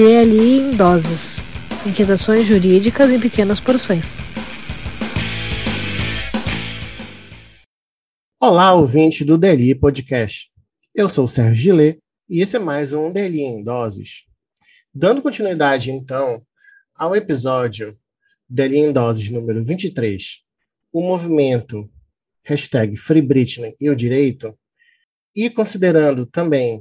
DLI em doses. Inquietações jurídicas em pequenas porções. Olá, ouvinte do DLI Podcast. Eu sou o Sérgio Gillet e esse é mais um DLI em Doses. Dando continuidade, então, ao episódio DLI em Doses número 23, o movimento hashtag Free Britney e o direito, e considerando também,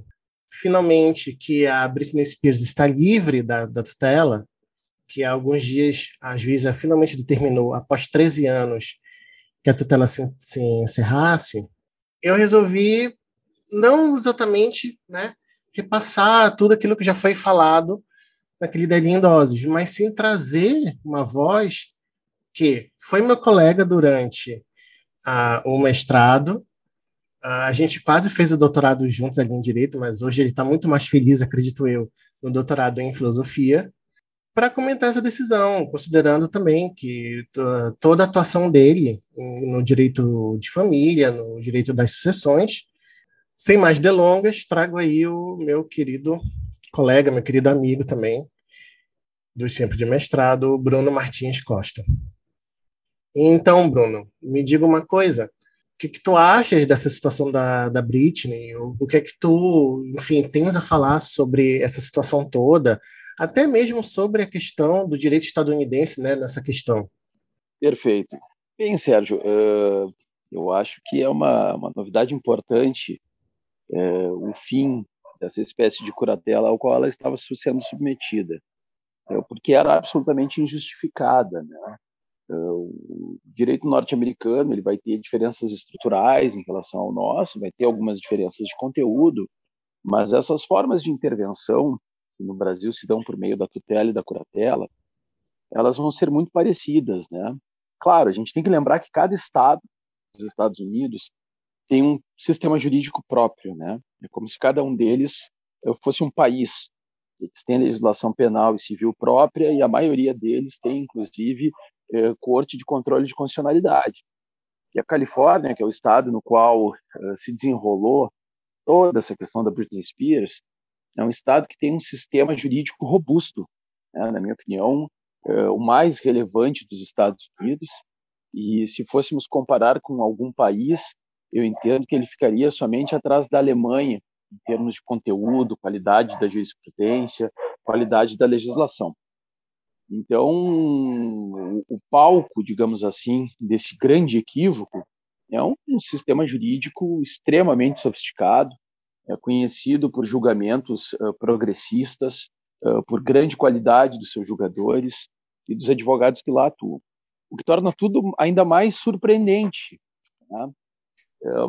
finalmente, que a Britney Spears está livre da, da tutela, que há alguns dias a juíza finalmente determinou, após 13 anos, que a tutela se, se encerrasse, eu resolvi não exatamente né, repassar tudo aquilo que já foi falado naquele Delinho em Doses, mas sim trazer uma voz que foi meu colega durante uh, o mestrado. A gente quase fez o doutorado juntos ali em Direito, mas hoje ele está muito mais feliz, acredito eu, no doutorado em Filosofia para comentar essa decisão, considerando também que toda a atuação dele no direito de família, no direito das sucessões. Sem mais delongas, trago aí o meu querido colega, meu querido amigo também, do tempo de mestrado, Bruno Martins Costa. Então, Bruno, me diga uma coisa. Que, que tu achas dessa situação da, da Britney? O, o que é que tu, enfim, tens a falar sobre essa situação toda? até mesmo sobre a questão do direito estadunidense né, nessa questão. Perfeito. Bem, Sérgio, uh, eu acho que é uma, uma novidade importante uh, o fim dessa espécie de curatela ao qual ela estava sendo submetida, uh, porque era absolutamente injustificada. Né? O direito norte-americano ele vai ter diferenças estruturais em relação ao nosso, vai ter algumas diferenças de conteúdo, mas essas formas de intervenção que no Brasil se dão por meio da tutela e da curatela, elas vão ser muito parecidas, né? Claro, a gente tem que lembrar que cada estado dos Estados Unidos tem um sistema jurídico próprio, né? É como se cada um deles eh, fosse um país. Eles têm legislação penal e civil própria e a maioria deles tem, inclusive, eh, corte de controle de constitucionalidade. E a Califórnia, que é o estado no qual eh, se desenrolou toda essa questão da Britney Spears, é um estado que tem um sistema jurídico robusto, né, na minha opinião, é o mais relevante dos Estados Unidos. E se fôssemos comparar com algum país, eu entendo que ele ficaria somente atrás da Alemanha, em termos de conteúdo, qualidade da jurisprudência, qualidade da legislação. Então, o palco, digamos assim, desse grande equívoco é um, sistema jurídico extremamente sofisticado, é conhecido por julgamentos progressistas, por grande qualidade dos seus julgadores e dos advogados que lá atuam, o que torna tudo ainda mais surpreendente. Né?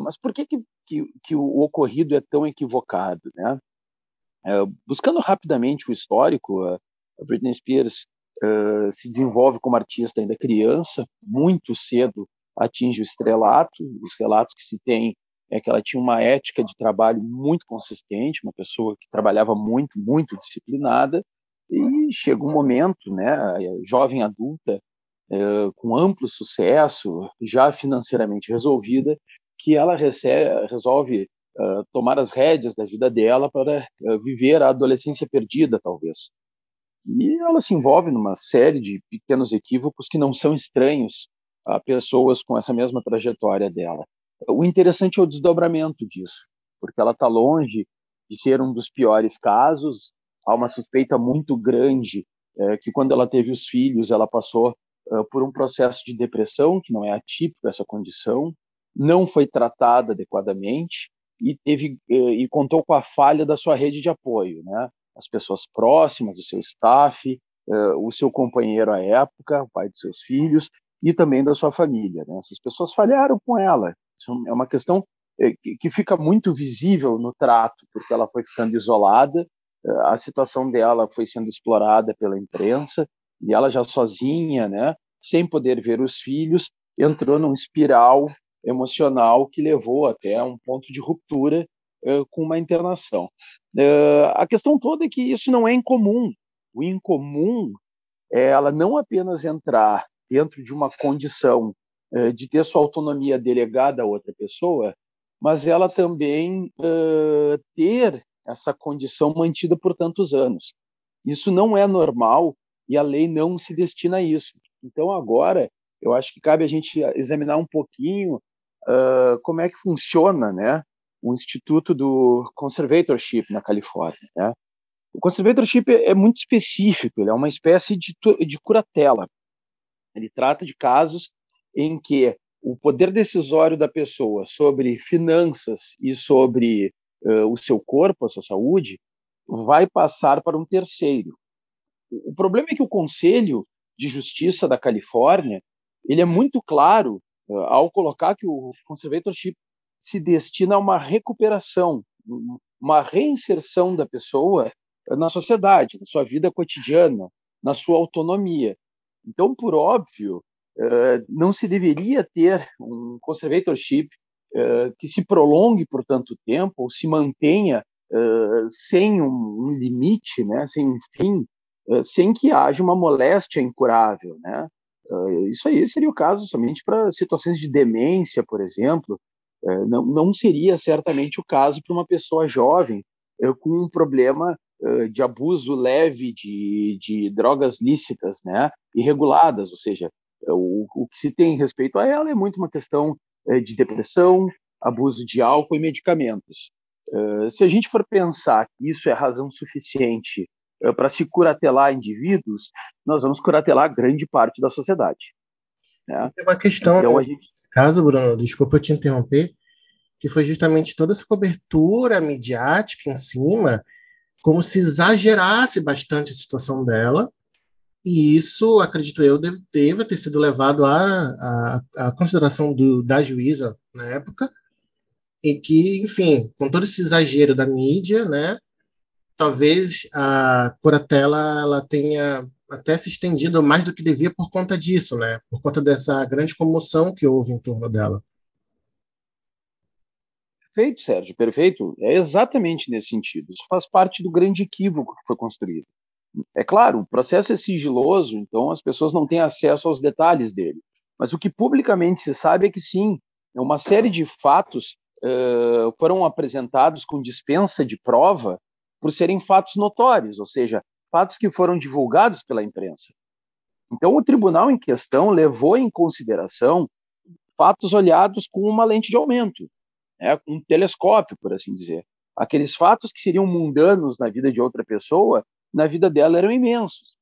Mas por que, que, que, que, o ocorrido é tão equivocado? Né? buscando rapidamente o histórico, a Britney Spears se desenvolve como artista ainda criança, muito cedo atinge o estrelato, os relatos que se tem é que ela tinha uma ética de trabalho muito consistente, uma pessoa que trabalhava muito, muito disciplinada, e chega um momento, né, jovem adulta, com amplo sucesso, já financeiramente resolvida, que ela recebe, resolve tomar as rédeas da vida dela para viver a adolescência perdida, talvez. E ela se envolve numa série de pequenos equívocos que não são estranhos a pessoas com essa mesma trajetória dela. O interessante é o desdobramento disso, porque ela está longe de ser um dos piores casos. Há uma suspeita muito grande é, que, quando ela teve os filhos, ela passou é, por um processo de depressão, que não é atípico essa condição, não foi tratada adequadamente e teve é, e contou com a falha da sua rede de apoio, né? As pessoas próximas, o seu staff, é, o seu companheiro à época, o pai dos seus filhos e também da sua família. Né? Essas pessoas falharam com ela isso é uma questão eh, que fica muito visível no trato, porque ela foi ficando isolada, eh, a situação dela foi sendo explorada pela imprensa, e ela já sozinha, né, sem poder ver os filhos, entrou num espiral emocional que levou até um ponto de ruptura uh, com uma internação. Uh, a questão toda é que isso não é incomum. O incomum é ela não apenas entrar dentro de uma condição eh, de ter sua autonomia delegada a outra pessoa, mas ela também uh, ter essa condição mantida por tantos anos. Isso não é normal e a lei não se destina a isso. Então, agora, eu acho que cabe a gente examinar um pouquinho uh, como é que funciona né, o Instituto do Conservatorship na Califórnia. Né? O conservatorship é muito específico, ele é uma espécie de, de curatela. Ele trata de casos em que o poder decisório da pessoa sobre finanças e sobre uh, o seu corpo, a sua saúde, vai passar para um terceiro. O problema é que o Conselho de Justiça da Califórnia ele é muito claro uh, ao colocar que o conservatorship se destina a uma recuperação, uma reinserção da pessoa na sociedade, na sua vida cotidiana, na sua autonomia. Então, por óbvio, uh, não se deveria ter um conservatorship uh, que se prolongue por tanto tempo ou se mantenha uh, sem um, limite, né, sem um fim, sem que haja uma moléstia incurável, né? isso aí seria o caso somente para situações de demência, por exemplo. Não, não seria certamente o caso para uma pessoa jovem com um problema de abuso leve de, de drogas lícitas, né, irreguladas, ou seja, o, o que se tem respeito a ela é muito uma questão de depressão, abuso de álcool e medicamentos. Se a gente for pensar que isso é razão suficiente para se curatelar indivíduos, nós vamos curatelar grande parte da sociedade. Né? Tem uma questão, então, a gente... caso, Bruno, desculpa eu te interromper, que foi justamente toda essa cobertura midiática em cima como se exagerasse bastante a situação dela, e isso, acredito eu, deve, deve ter sido levado à, à, à consideração do, da juíza na época, e que, enfim, com todo esse exagero da mídia, né, talvez a curatela ela tenha até se estendido mais do que devia por conta disso, né, por conta dessa grande comoção que houve em torno dela. Perfeito, Sérgio, perfeito. É exatamente nesse sentido. Isso faz parte do grande equívoco que foi construído. É claro, o processo é sigiloso, então as pessoas não têm acesso aos detalhes dele. Mas o que publicamente se sabe é que sim, uma série de fatos uh, foram apresentados com dispensa de prova por serem fatos notórios, ou seja, fatos que foram divulgados pela imprensa. Então, o tribunal em questão levou em consideração fatos olhados com uma lente de aumento né, um telescópio, por assim dizer. Aqueles fatos que seriam mundanos na vida de outra pessoa, na vida dela eram imensos.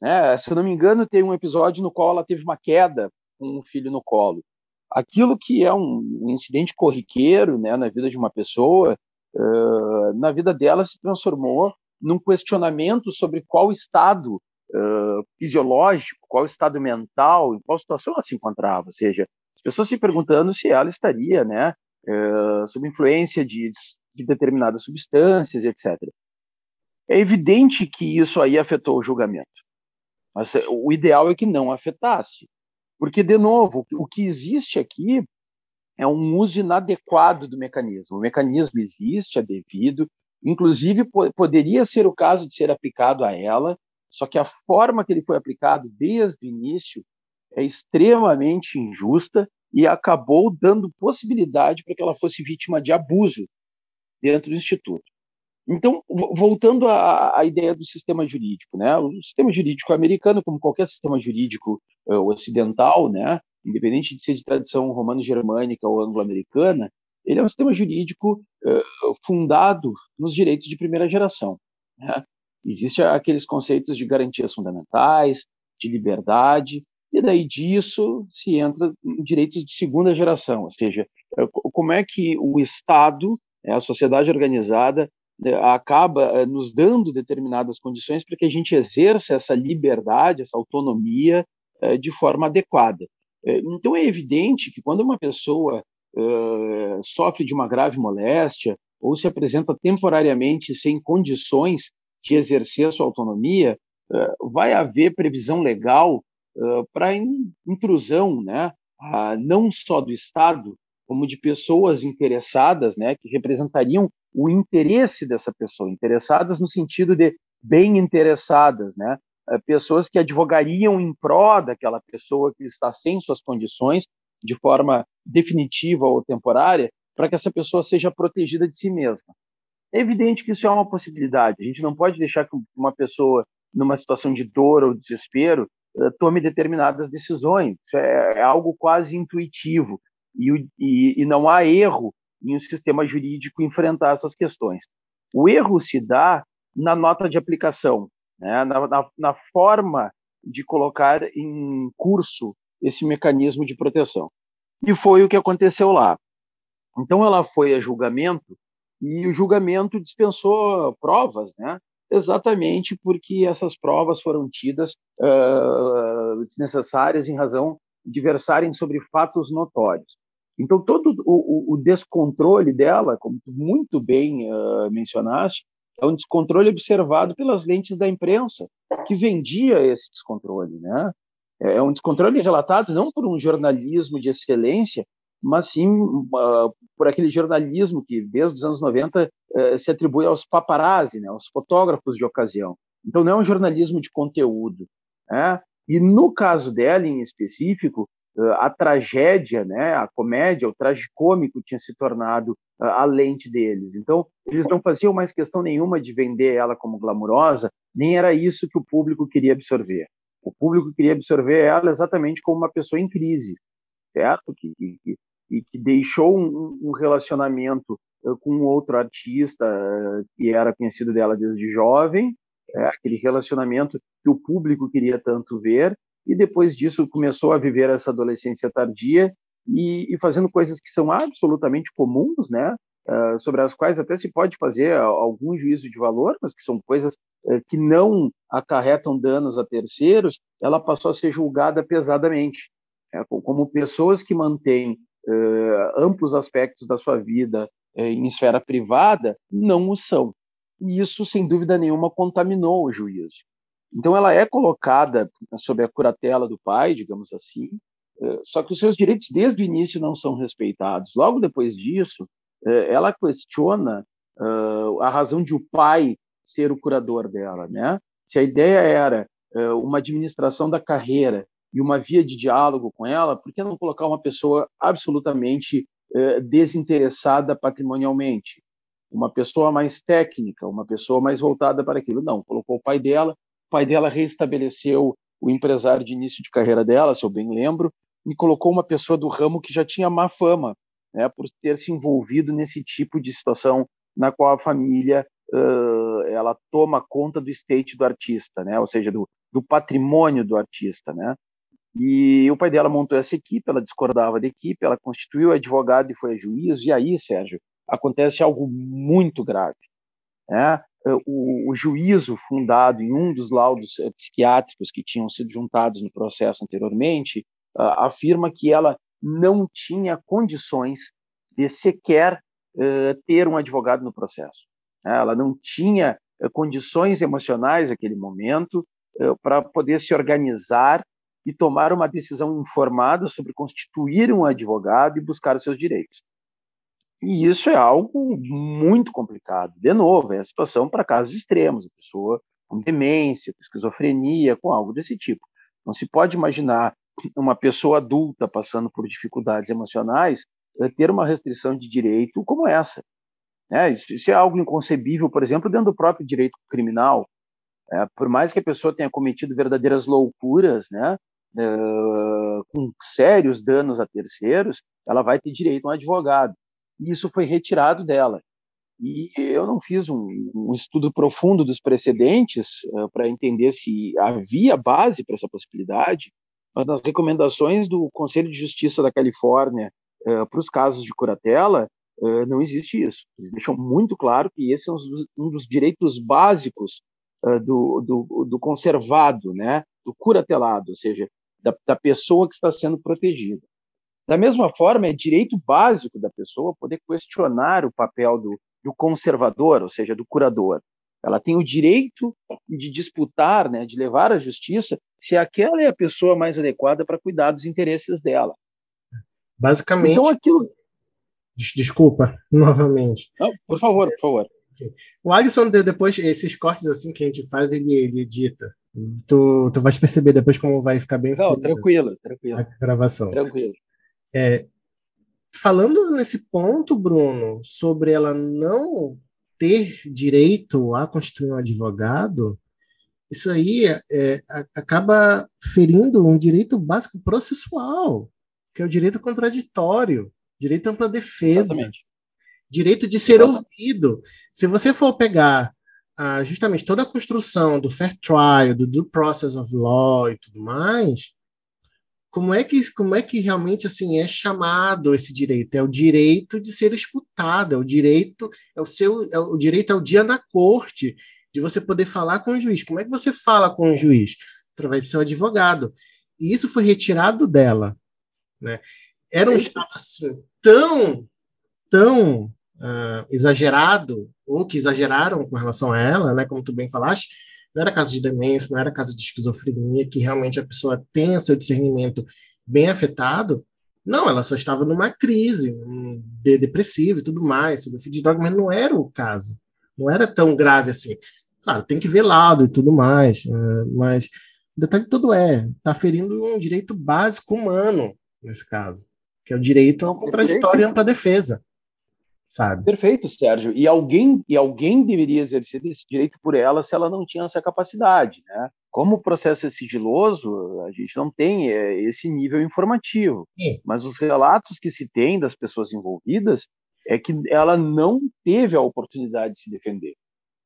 Né? Se eu não me engano, tem um episódio no qual ela teve uma queda com um filho no colo. Aquilo que é um, incidente corriqueiro né, na vida de uma pessoa, uh, na vida dela se transformou num questionamento sobre qual estado uh, fisiológico, qual estado mental, em qual situação ela se encontrava. Ou seja, as pessoas se perguntando se ela estaria né, uh, sob influência de, de determinadas substâncias, etc. É evidente que isso aí afetou o julgamento, mas eh, o ideal é que não afetasse, porque, de novo, o que existe aqui é um uso inadequado do mecanismo. O mecanismo existe, é devido, inclusive poderia ser o caso de ser aplicado a ela, só que a forma que ele foi aplicado desde o início é extremamente injusta e acabou dando possibilidade para que ela fosse vítima de abuso dentro do instituto. Então, voltando à, à, ideia do sistema jurídico, né? O sistema jurídico americano, como qualquer sistema jurídico uh, ocidental, né? Independente de ser de tradição romano-germânica ou anglo-americana, ele é um sistema jurídico uh, fundado nos direitos de primeira geração. Né? Existem aqueles conceitos de garantias fundamentais, de liberdade, e daí disso se entra em direitos de segunda geração, ou seja, é, como é que o Estado, né, a sociedade organizada, né, acaba é, nos dando determinadas condições para que a gente exerça essa liberdade, essa autonomia de forma adequada. Então é evidente que quando uma pessoa sofre de uma grave moléstia ou se apresenta temporariamente sem condições de exercer sua autonomia, vai haver previsão legal para intrusão, né, não só do Estado, como de pessoas interessadas, né, que representariam o interesse dessa pessoa, interessadas no sentido de bem interessadas, né, pessoas que advogariam em pró daquela pessoa que está sem suas condições, de forma definitiva ou temporária, para que essa pessoa seja protegida de si mesma. É evidente que isso é uma possibilidade. A gente não pode deixar que uma pessoa, numa situação de dor ou desespero, eh, tome determinadas decisões. Isso é, é algo quase intuitivo. E, e, e não há erro em um sistema jurídico enfrentar essas questões. O erro se dá na nota de aplicação, né? na, na, na forma de colocar em curso esse mecanismo de proteção. E foi o que aconteceu lá. Então ela foi a julgamento e o julgamento dispensou provas, né? Exatamente porque essas provas foram tidas uh, desnecessárias em razão de versarem sobre fatos notórios. Então todo o, o descontrole dela, como tu muito bem uh, mencionaste, é um descontrole observado pelas lentes da imprensa que vendia esse descontrole, né? É um descontrole relatado não por um jornalismo de excelência, mas sim uh, por aquele jornalismo que, desde os anos 90, uh, eh, se atribui aos paparazzi, né, aos fotógrafos de ocasião. Então, não é um jornalismo de conteúdo. Né? E no caso dela, em específico, uh, a tragédia, né, a comédia, o tragicômico tinha se tornado a lente deles. Então, eles não faziam mais questão nenhuma de vender ela como glamurosa, nem era isso que o público queria absorver. O público queria absorver ela exatamente como uma pessoa em crise, certo? Que, que, e que deixou um, um relacionamento eh, com outro artista eh, que era conhecido dela desde jovem, é, aquele relacionamento que o público queria tanto ver, e depois disso começou a viver essa adolescência tardia e, e fazendo coisas que são absolutamente comuns, né? Sobre as quais até se pode fazer algum juízo de valor, mas que são coisas que não acarretam danos a terceiros, ela passou a ser julgada pesadamente. É, como pessoas que mantêm amplos aspectos da sua vida em esfera privada não o são. E isso, sem dúvida nenhuma, contaminou o juízo. Então, ela é colocada sob a curatela do pai, digamos assim, só que os seus direitos desde o início não são respeitados. Logo depois disso, ela questiona a razão de o pai ser o curador dela, né? Se a ideia era uma administração da carreira e uma via de diálogo com ela, por que não colocar uma pessoa absolutamente eh, desinteressada patrimonialmente? Uma pessoa mais técnica, uma pessoa mais voltada para aquilo. Não, colocou o pai dela, o pai dela reestabeleceu o empresário de início de carreira dela, se eu bem lembro, e colocou uma pessoa do ramo que já tinha má fama, né, por ter se envolvido nesse tipo de situação na qual a família uh, ela toma conta do estate do artista, né, ou seja, do, do patrimônio do artista, né. E o pai dela montou essa equipe, ela discordava da equipe, ela constituiu advogado e foi a juiz. E aí, Sérgio, acontece algo muito grave. Né? O, o, juízo fundado em um dos laudos eh, psiquiátricos que tinham sido juntados no processo anteriormente afirma que ela não tinha condições de sequer uh, ter um advogado no processo. Ela não tinha uh, condições emocionais naquele momento para poder se organizar e tomar uma decisão informada sobre constituir um advogado e buscar os seus direitos. E isso é algo muito complicado. De novo, é a situação para casos extremos, a pessoa com demência, com esquizofrenia, com algo desse tipo. Não se pode imaginar uma pessoa adulta passando por dificuldades emocionais eh, ter uma restrição de direito como essa. É, isso, isso, é algo inconcebível, por exemplo, dentro do próprio direito criminal. É, por mais que a pessoa tenha cometido verdadeiras loucuras, né, uh, com sérios danos a terceiros, ela vai ter direito a um advogado. E isso foi retirado dela. E eu não fiz um, um estudo profundo dos precedentes uh, para entender se havia base para essa possibilidade, mas nas recomendações do Conselho de Justiça da Califórnia uh, para os casos de curatela, uh, não existe isso. Eles deixam muito claro que esse é um dos, um dos direitos básicos do, do, do, conservado, né, do curatelado, ou seja, da, da pessoa que está sendo protegida. Da mesma forma, é direito básico da pessoa poder questionar o papel do, do conservador, ou seja, do curador. Ela tem o direito de disputar, né, de levar à justiça, se aquela é a pessoa mais adequada para cuidar dos interesses dela. Basicamente. Então, aquilo. Desculpa, novamente. Não, por favor, por favor. O Alisson, depois, esses cortes assim que a gente faz, ele, ele edita. Tu, tu vais perceber depois como vai ficar bem Não, tranquilo, tranquilo. A gravação. Tranquilo. É, falando nesse ponto, Bruno, sobre ela não ter direito a constituir um advogado, isso aí é, é, acaba ferindo um direito básico processual, que é o direito contraditório, direito ampla defesa, Exatamente. direito de ser Exatamente. ouvido. Se você for pegar ah, justamente toda a construção do fair trial, do due process of law e tudo mais, como é que como é que realmente assim é chamado esse direito? É o direito de ser escutado, é o direito é o seu é o direito ao dia na corte de você poder falar com o juiz. Como é que você fala com o juiz? Através de seu advogado. E isso foi retirado dela, né? Era um estado assim tão tão uh, exagerado ou que exageraram com relação a ela, né? Como tu bem falaste, não era caso de demência, não era caso de esquizofrenia, que realmente a pessoa tenha seu discernimento bem afetado. Não, ela só estava numa crise um depressiva e tudo mais, sobre fim de droga, mas não era o caso. Não era tão grave assim. Claro, tem que ver lado e tudo mais, uh, mas o detalhe todo é, está ferindo um direito básico humano, nesse caso, que é o direito ao contraditório e ampla defesa sabe? Perfeito, Sérgio. E alguém e alguém deveria exercer esse direito por ela se ela não tinha essa capacidade, né? Como o processo é sigiloso, a gente não tem é, esse nível informativo. Sim. Mas os relatos que se tem das pessoas envolvidas é que ela não teve a oportunidade de se defender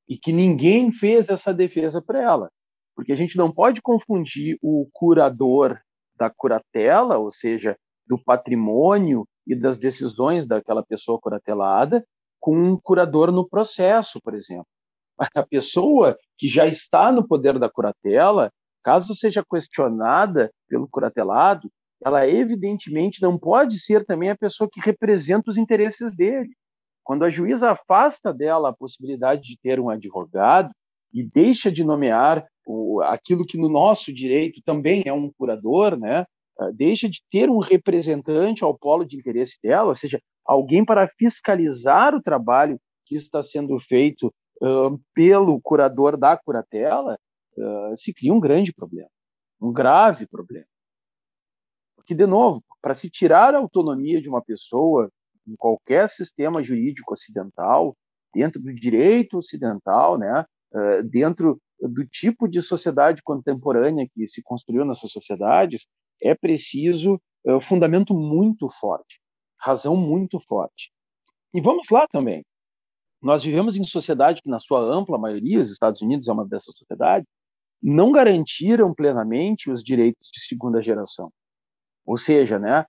e que ninguém fez essa defesa para ela, porque a gente não pode confundir o curador da curatela, ou seja, do patrimônio e das decisões daquela pessoa curatelada com um curador no processo, por exemplo. A pessoa que já está no poder da curatela, caso seja questionada pelo curatelado, ela evidentemente não pode ser também a pessoa que representa os interesses dele. Quando a juíza afasta dela a possibilidade de ter um advogado e deixa de nomear o, aquilo que no nosso direito também é um curador, né? Ah, deixa de ter um representante ao polo de interesse dela, ou seja, alguém para fiscalizar o trabalho que está sendo feito uh, pelo curador da curatela, uh, se cria um grande problema, um grave problema. Porque, de novo, para se tirar a autonomia de uma pessoa em qualquer sistema jurídico ocidental, dentro do direito ocidental, né, uh, dentro do tipo de sociedade contemporânea que se construiu nessas sociedades, é preciso um fundamento muito forte, razão muito forte. E vamos lá também. Nós vivemos em sociedade que, na sua ampla maioria, os Estados Unidos é uma dessas sociedades, não garantiram plenamente os direitos de segunda geração. Ou seja, né,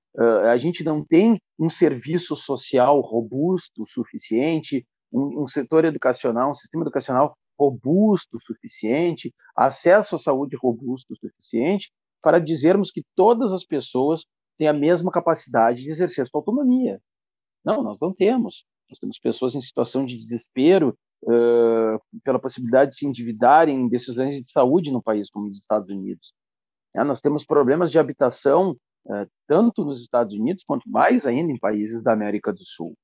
a gente não tem um serviço social robusto o suficiente, um, um setor educacional, um sistema educacional robusto o suficiente, acesso à saúde robusto o suficiente para dizermos que todas as pessoas têm a mesma capacidade de exercer sua autonomia. Não, nós não temos. Nós temos pessoas em situação de desespero uh, pela possibilidade de se endividarem em decisões de saúde no país, como nos Estados Unidos. É, nós temos problemas de habitação uh, tanto nos Estados Unidos quanto mais ainda em países da América do Sul.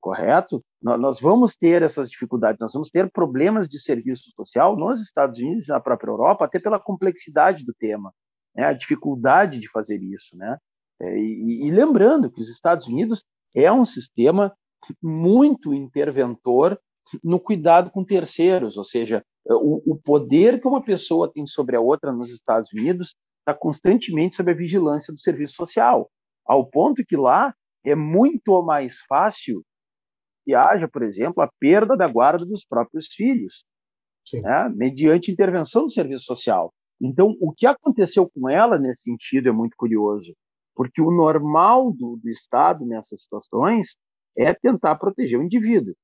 Correto? Nós vamos ter essas dificuldades, nós vamos ter problemas de serviço social nos Estados Unidos e na própria Europa, até pela complexidade do tema né, a dificuldade de fazer isso. Né? É, e, e, lembrando que os Estados Unidos é um sistema muito interventor no cuidado com terceiros, ou seja, é, o, o poder que uma pessoa tem sobre a outra nos Estados Unidos está constantemente sob a vigilância do serviço social, ao ponto que lá é muito mais fácil que haja, por exemplo, a perda da guarda dos próprios filhos, né, mediante intervenção do serviço social. Então, o que aconteceu com ela nesse sentido é muito curioso, porque o normal do, do Estado nessas situações é tentar proteger o indivíduo.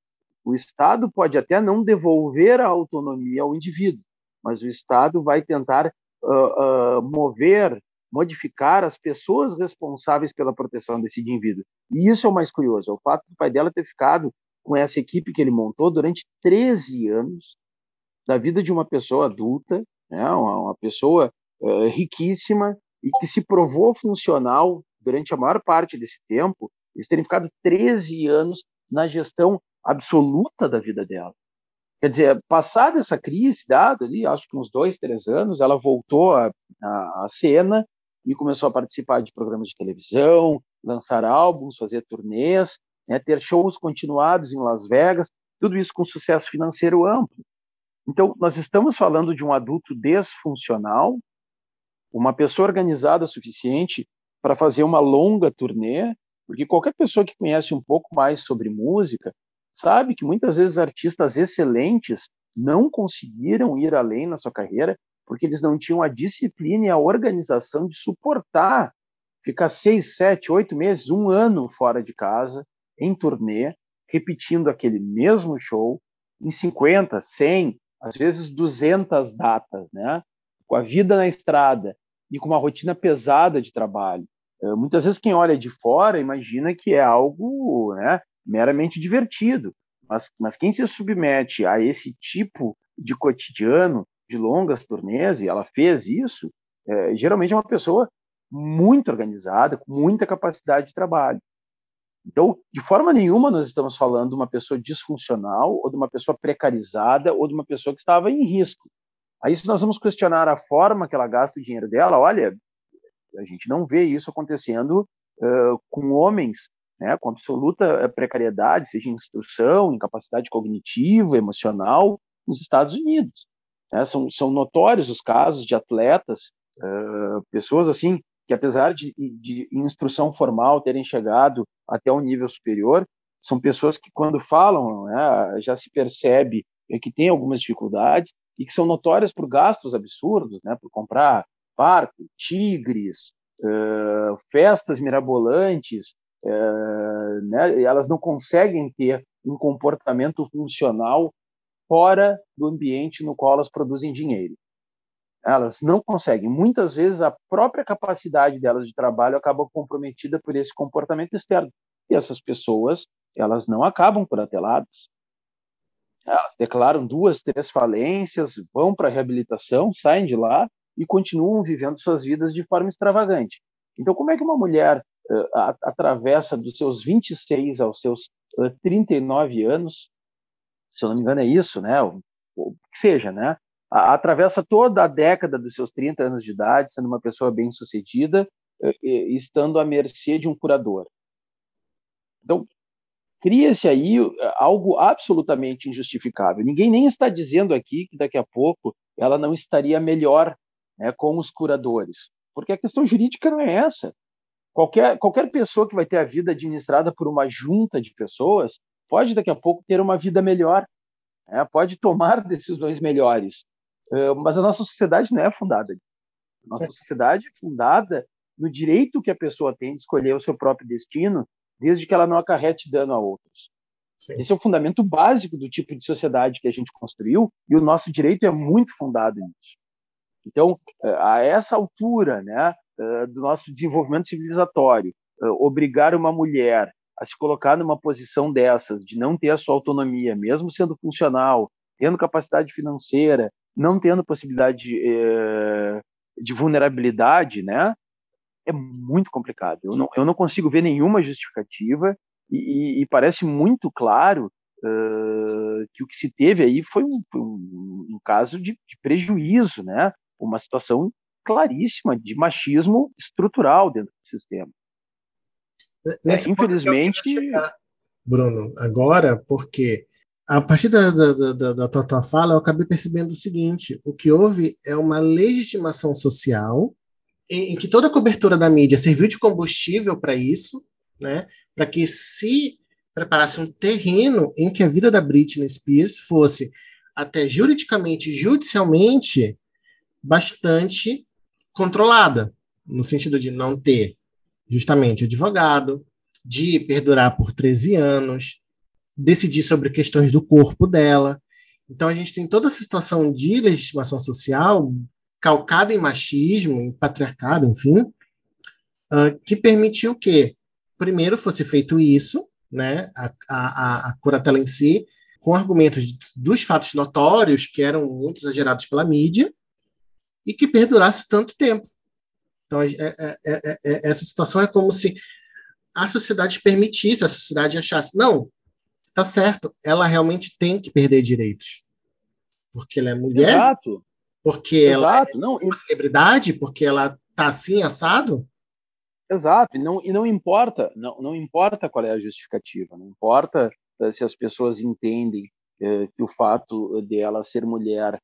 O Estado pode até não devolver a autonomia ao indivíduo, mas o Estado vai tentar uh, uh, mover, modificar as pessoas responsáveis pela proteção desse indivíduo. E isso é o mais curioso, é o fato do pai dela ter ficado com essa equipe que ele montou durante 13 anos da vida de uma pessoa adulta, né? uma, uma pessoa uh, riquíssima e que se provou funcional durante a maior parte desse tempo, eles terem ficado 13 anos na gestão absoluta da vida dela. Quer dizer, passada essa crise, dado ali, acho que uns dois, três anos, ela voltou à, cena e começou a participar de programas de televisão, lançar álbuns, fazer turnês, né, ter shows continuados em Las Vegas, tudo isso com sucesso financeiro amplo. Então, nós estamos falando de um adulto desfuncional, uma pessoa organizada suficiente para fazer uma longa turnê, porque qualquer pessoa que conhece um pouco mais sobre música sabe que muitas vezes artistas excelentes não conseguiram ir além na sua carreira porque eles não tinham a disciplina e a organização de suportar ficar seis, sete, oito meses, um ano fora de casa, em turnê, repetindo aquele mesmo show em 50, 100, às vezes 200 datas, né? Com a vida na estrada e com uma rotina pesada de trabalho. Eh, muitas vezes quem olha de fora imagina que é algo né, meramente divertido, mas, mas quem se submete a esse tipo de cotidiano, de longas turnês, e ela fez isso, é, geralmente é uma pessoa muito organizada, com muita capacidade de trabalho. Então, de forma nenhuma nós estamos falando de uma pessoa disfuncional, ou de uma pessoa precarizada, ou de uma pessoa que estava em risco. Aí, se nós vamos questionar a forma que ela gasta o dinheiro dela, olha, a gente não vê isso acontecendo uh, com homens né, com absoluta precariedade, seja em instrução, em capacidade cognitiva, emocional, nos Estados Unidos. Né? São, são notórios os casos de atletas, uh, pessoas assim, que apesar de, de instrução formal terem chegado até um nível superior, são pessoas que quando falam né, já se percebe que tem algumas dificuldades e que são notórias por gastos absurdos, né, por comprar barco, tigres, uh, festas mirabolantes, uh, né, elas não conseguem ter um comportamento funcional fora do ambiente no qual elas produzem dinheiro. Elas não conseguem. Muitas vezes a própria capacidade delas de trabalho acaba comprometida por esse comportamento externo. E essas pessoas, elas não acabam por ateladas. Elas declaram duas, três falências, vão para a reabilitação, saem de lá e continuam vivendo suas vidas de forma extravagante. Então, como é que uma mulher uh, atravessa dos seus 26 aos seus uh, 39 anos, se eu não me engano é isso, né? O, o que seja, né? Atravessa toda a década dos seus 30 anos de idade, sendo uma pessoa bem-sucedida, estando à mercê de um curador. Então, cria-se aí algo absolutamente injustificável. Ninguém nem está dizendo aqui que daqui a pouco ela não estaria melhor né, com os curadores, porque a questão jurídica não é essa. Qualquer, qualquer pessoa que vai ter a vida administrada por uma junta de pessoas pode daqui a pouco ter uma vida melhor, né, pode tomar decisões melhores. Eh, mas a nossa sociedade não é fundada. A nossa é. sociedade é fundada no direito que a pessoa tem de escolher o seu próprio destino, desde que ela não acarrete dano a outros. Sim. Esse é o fundamento básico do tipo de sociedade que a gente construiu e o nosso direito é muito fundado nisso. Então, eh, a essa altura né, eh, do nosso desenvolvimento civilizatório, obrigar uma mulher a se colocar numa posição dessas, de não ter a sua autonomia, mesmo sendo funcional, tendo capacidade financeira, não tendo possibilidade de, eh, de vulnerabilidade, né, é muito complicado. Eu não, eu não consigo ver nenhuma justificativa e, e parece muito claro uh, que o que se teve aí foi um, um, um caso de, de, prejuízo, né, uma situação claríssima de machismo estrutural dentro do sistema. É, infelizmente, Bruno, agora porque a partir da, da, da, da, tua, tua fala, eu acabei percebendo o seguinte: o que houve é uma legitimação social em, em que toda a cobertura da mídia serviu de combustível para isso, né? Para que se preparasse um terreno em que a vida da Britney Spears fosse até juridicamente, judicialmente, bastante controlada, no sentido de não ter justamente advogado, de perdurar por 13 anos, decidir sobre questões do corpo dela. Então a gente tem toda essa situação de legitimação social calcada em machismo, em patriarcado, enfim, uh, que permitiu que, primeiro, fosse feito isso, né, a, a, a curatela em si, com argumentos dos fatos notórios, que eram muito exagerados pela mídia, e que perdurasse tanto tempo. Então, é, é, é, é essa situação é como se a sociedade permitisse, a sociedade achasse, não, tá certo, ela realmente tem que perder direitos. Porque ela é mulher, Exato. porque Exato. ela é não, uma celebridade, porque ela tá assim, assado. Exato, e não, e não importa, não, não importa qual é a justificativa, não importa se as pessoas entendem que o fato de ela ser mulher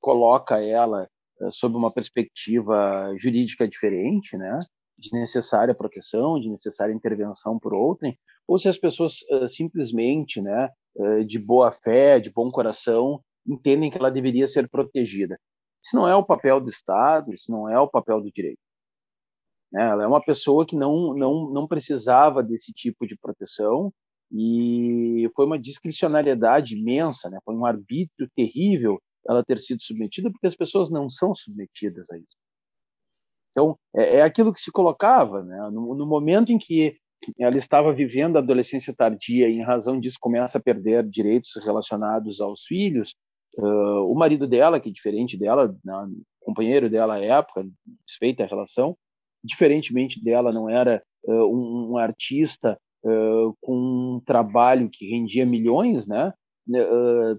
coloca ela sob uma perspectiva jurídica diferente, né? De necessária proteção, de necessária intervenção por outrem, ou se as pessoas uh, simplesmente, né, uh, de boa fé, de bom coração, entendem que ela deveria ser protegida. Isso não é o papel do Estado, isso não é o papel do direito. Né? Ela é uma pessoa que não, não, não precisava desse tipo de proteção e foi uma discricionariedade imensa, né? foi um arbítrio terrível ela ter sido submetida, porque as pessoas não são submetidas a isso. Então, é, é aquilo que se colocava, né? no, no, momento em que ela estava vivendo a adolescência tardia e, em razão disso, começa a perder direitos relacionados aos filhos, uh, o marido dela, que é diferente dela, né, companheiro dela à época, desfeita a relação, diferentemente dela, não era uh, um, um, artista uh, com um trabalho que rendia milhões, né?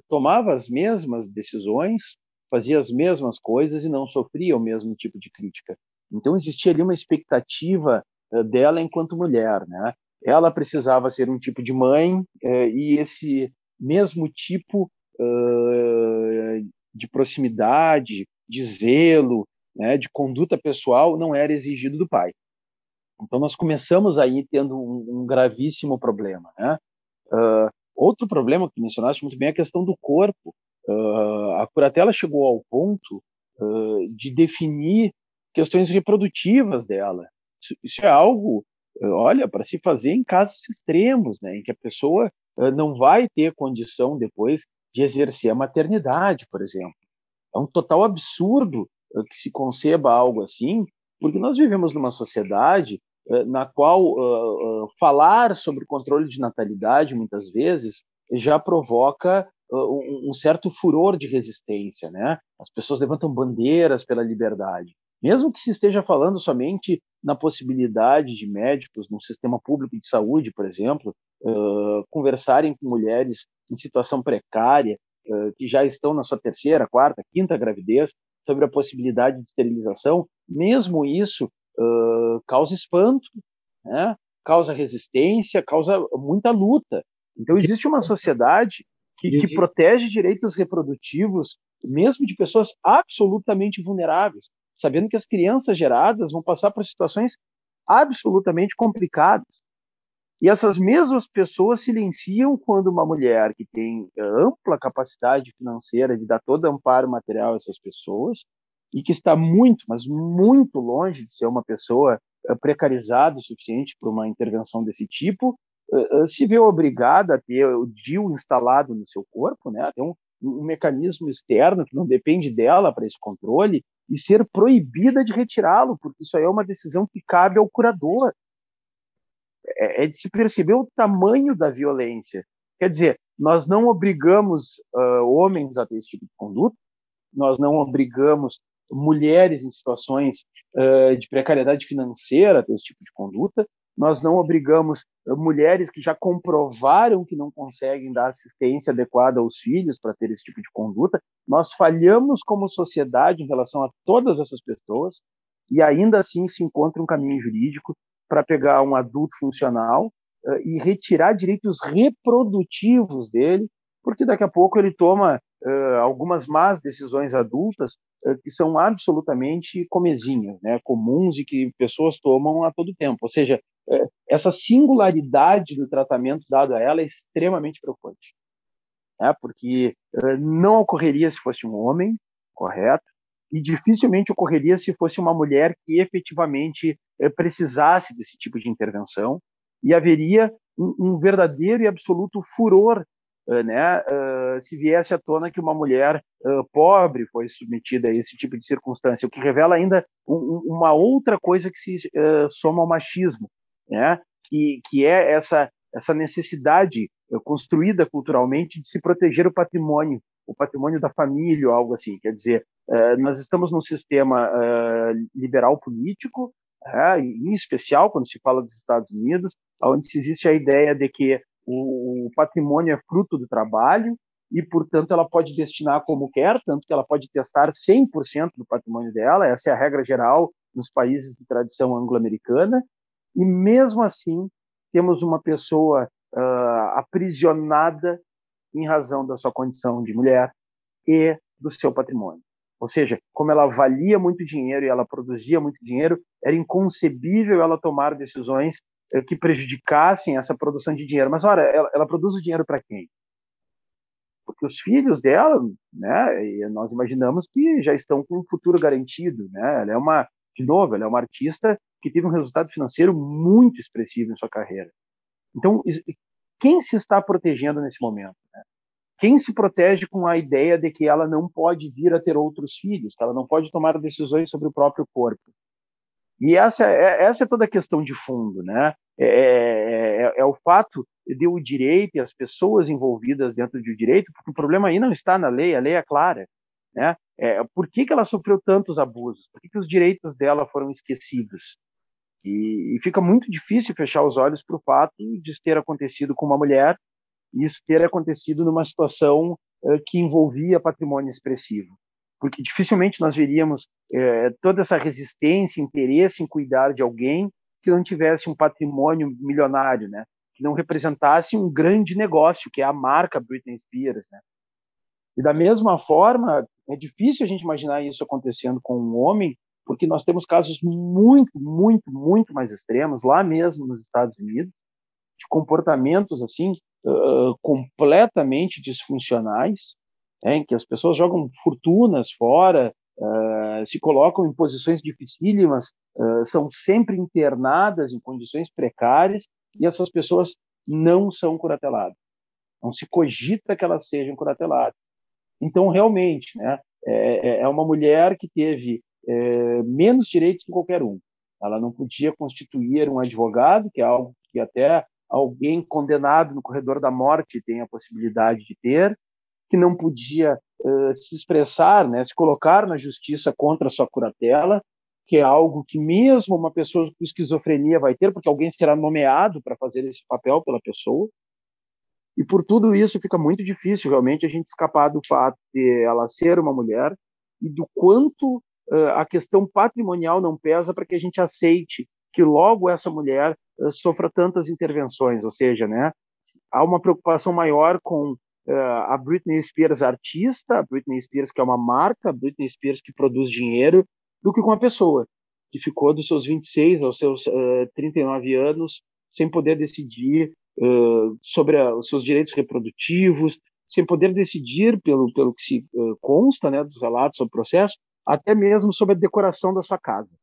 tomava as mesmas decisões, fazia as mesmas coisas e não sofria o mesmo tipo de crítica. Então existia ali uma expectativa uh, dela enquanto mulher, né? Ela precisava ser um tipo de mãe uh, e esse mesmo tipo uh, de proximidade, de zelo, né, de conduta pessoal não era exigido do pai. Então nós começamos aí tendo um, gravíssimo problema, né? outro problema que mencionaste muito bem é a questão do corpo. a curatela chegou ao ponto de definir questões reprodutivas dela. Isso, isso é algo, eh, olha, para se fazer em casos extremos, né, em que a pessoa uh, não vai ter condição depois de exercer a maternidade, por exemplo. É um total absurdo uh, que se conceba algo assim, porque nós vivemos numa sociedade na qual falar sobre controle de natalidade, muitas vezes, já provoca um certo furor de resistência, né? As pessoas levantam bandeiras pela liberdade. Mesmo que se esteja falando somente na possibilidade de médicos no sistema público de saúde, por exemplo, uh, conversarem com mulheres em situação precária, uh, que já estão na sua terceira, quarta, quinta gravidez, sobre a possibilidade de esterilização, mesmo isso uh, causa espanto, né? causa resistência, causa muita luta. Então, existe uma sociedade que, que protege direitos reprodutivos, mesmo de pessoas absolutamente vulneráveis sabendo que as crianças geradas vão passar por situações absolutamente complicadas. E essas mesmas pessoas silenciam quando uma mulher que tem eh, ampla capacidade financeira de dar todo amparo material a essas pessoas e que está muito, mas muito longe de ser uma pessoa eh, precarizada o suficiente para uma intervenção desse tipo, eh, se vê obrigada a ter o DIU instalado no seu corpo, né? Tem um, um mecanismo externo que não depende dela para esse controle e ser proibida de retirá-lo, porque isso aí é uma decisão que cabe ao curador. É, é de se perceber o tamanho da violência. Quer dizer, nós não obrigamos uh, homens a ter esse tipo de conduta, nós não obrigamos mulheres em situações uh, de precariedade financeira a ter esse tipo de conduta, nós não obrigamos eh, mulheres que já comprovaram que não conseguem dar assistência adequada aos filhos para ter esse tipo de conduta. Nós falhamos como sociedade em relação a todas essas pessoas e ainda assim se encontra um caminho jurídico para pegar um adulto funcional uh, e retirar direitos reprodutivos dele, porque daqui a pouco ele toma uh, algumas más decisões adultas uh, que são absolutamente comezinhas, né, comuns e que pessoas tomam a todo tempo. Ou seja, uh, essa singularidade do tratamento dado a ela é extremamente preocupante, né, porque não ocorreria se fosse um homem, correto? E dificilmente ocorreria se fosse uma mulher que efetivamente precisasse desse tipo de intervenção e haveria um, um verdadeiro e absoluto furor né, uh, se viesse à tona que uma mulher uh, pobre foi submetida a esse tipo de circunstância, o que revela ainda um, uma outra coisa que se uh, soma ao machismo, né, que, que é essa, essa necessidade construída culturalmente de se proteger o patrimônio, o patrimônio da família algo assim. Quer dizer, nós estamos num sistema liberal político, em especial quando se fala dos Estados Unidos, onde se existe a ideia de que o, patrimônio é fruto do trabalho e, portanto, ela pode destinar como quer, tanto que ela pode testar 100% do patrimônio dela, essa é a regra geral nos países de tradição anglo-americana, e mesmo assim temos uma pessoa uh, aprisionada em razão da sua condição de mulher e do seu patrimônio. Ou seja, como ela valia muito dinheiro e ela produzia muito dinheiro, era inconcebível ela tomar decisões que prejudicassem essa produção de dinheiro. Mas, olha, ela, ela produz o dinheiro para quem? Porque os filhos dela, né, nós imaginamos que já estão com um futuro garantido. Né? Ela é uma, de novo, ela é uma artista que teve um resultado financeiro muito expressivo em sua carreira. Então, quem se está protegendo nesse momento? Né? Quem se protege com a ideia de que ela não pode vir a ter outros filhos, que ela não pode tomar decisões sobre o próprio corpo? E essa é, essa é toda a questão de fundo, né? É, é, é, é, o fato de o direito e as pessoas envolvidas dentro do direito, porque o problema aí não está na lei, a lei é clara, né? É, por que, que ela sofreu tantos abusos? Por que, que os direitos dela foram esquecidos? E, e fica muito difícil fechar os olhos para o fato de ter acontecido com uma mulher e isso ter acontecido numa situação uh, que envolvia patrimônio expressivo. Porque dificilmente nós veríamos uh, toda essa resistência, interesse em cuidar de alguém que não tivesse um patrimônio milionário, né? que não representasse um grande negócio, que é a marca Britney Spears. Né? E da mesma forma, é difícil a gente imaginar isso acontecendo com um homem, porque nós temos casos muito, muito, muito mais extremos, lá mesmo nos Estados Unidos, de comportamentos assim uh, completamente disfuncionais, é, em que as pessoas jogam fortunas fora, uh, se colocam em posições dificílimas, uh, são sempre internadas em condições precárias e essas pessoas não são curateladas. Não se cogita que elas sejam curateladas. Então, realmente, né, é, é, é uma mulher que teve é, menos direitos que qualquer um. Ela não podia constituir um advogado, que é algo que até alguém condenado no corredor da morte tem a possibilidade de ter, que não podia uh, se expressar, né, se colocar na justiça contra sua curatela, que é algo que mesmo uma pessoa com esquizofrenia vai ter, porque alguém será nomeado para fazer esse papel pela pessoa. E por tudo isso fica muito difícil realmente a gente escapar do fato de ela ser uma mulher e do quanto uh, a questão patrimonial não pesa para que a gente aceite que logo essa mulher uh, sofra tantas intervenções, ou seja, né, há uma preocupação maior com a Britney Spears artista, a Britney Spears que é uma marca, a Britney Spears que produz dinheiro, do que com a pessoa que ficou dos seus 26 aos seus uh, 39 anos sem poder decidir uh, sobre a, os seus direitos reprodutivos, sem poder decidir pelo pelo que se uh, consta, né, dos relatos sobre o processo, até mesmo sobre a decoração da sua casa.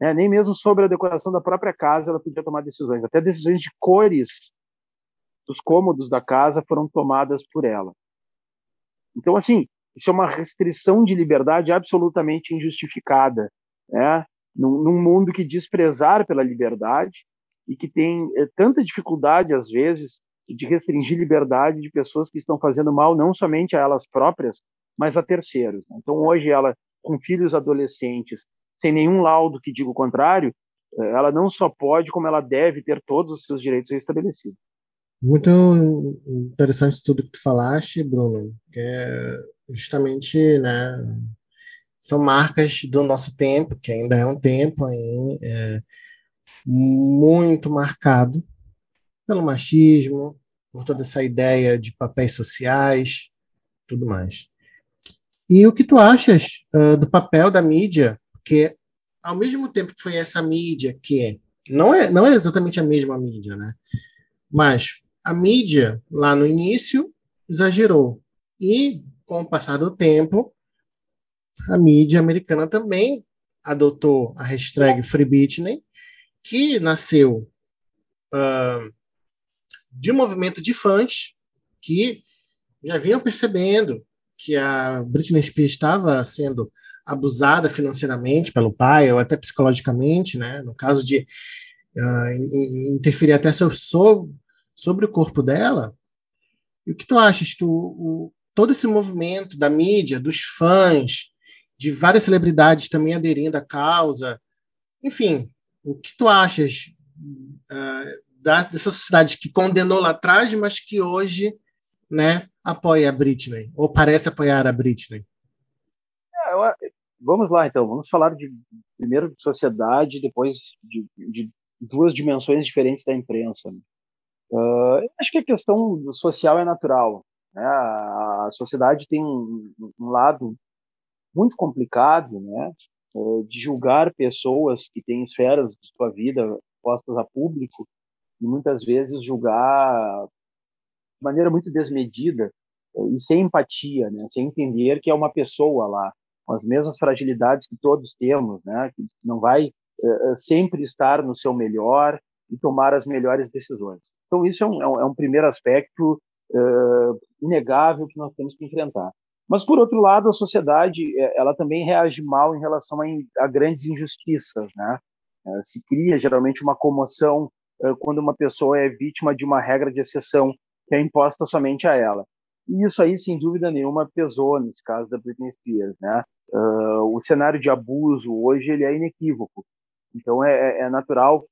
Né? Nem mesmo sobre a decoração da própria casa ela podia tomar decisões. Até decisões de cores dos cômodos da casa foram tomadas por ela. Então, assim, isso é uma restrição de liberdade absolutamente injustificada, né? Num, num mundo que desprezar pela liberdade e que tem é, tanta dificuldade às vezes de restringir liberdade de pessoas que estão fazendo mal não somente a elas próprias, mas a terceiros. Né? Então hoje ela com filhos adolescentes sem nenhum laudo que diga o contrário, eh, ela não só pode, como ela deve ter todos os seus direitos restabelecidos. Muito interessante tudo que tu falaste, Bruno, que é justamente, né, são marcas do nosso tempo, que ainda é um tempo aí, é, muito marcado pelo machismo, por toda essa ideia de papéis sociais, tudo mais. E o que tu achas uh, do papel da mídia porque, ao mesmo tempo que foi essa mídia que é, não é, não é exatamente a mesma mídia, né? Mas a mídia, lá no início, exagerou. E, com o passar do tempo, a mídia americana também adotou a hashtag Free Britney, que nasceu uh, de um movimento de fãs que já vinham percebendo que a Britney Spears estava sendo abusada financeiramente pelo pai ou até psicologicamente, né? No caso de uh, interferir até sobre, sobre o corpo dela. E o que tu achas? Tu, o, todo esse movimento da mídia, dos fãs, de várias celebridades também aderindo à causa, enfim, o que tu achas uh, da, dessa sociedade que condenou lá atrás, mas que hoje, né, apoia a Britney ou parece apoiar a Britney? É, eu, Vamos lá, então. Vamos falar de primeiro de sociedade, depois de, de duas dimensões diferentes da imprensa. Né? Uh, acho que a questão social é natural. Né? A, sociedade tem um, um, lado muito complicado, né? Uh, de julgar pessoas que têm esferas de sua vida postas a público e muitas vezes julgar de maneira muito desmedida uh, e sem empatia, né? Sem entender que é uma pessoa lá com as mesmas fragilidades que todos temos, né? Que não vai sempre estar no seu melhor e tomar as melhores decisões. Então, isso é um, é um é primeiro aspecto uh, inegável que nós temos que enfrentar. Mas, por outro lado, a sociedade eh, ela também reage mal em relação a, a grandes injustiças. Né? Uh, se cria, geralmente, uma comoção uh, quando uma pessoa é vítima de uma regra de exceção que é imposta somente a ela. E isso aí, sem dúvida nenhuma, pesou nesse caso da Britney Spears. Né? o cenário de abuso hoje ele é inequívoco. Então, é, é, é natural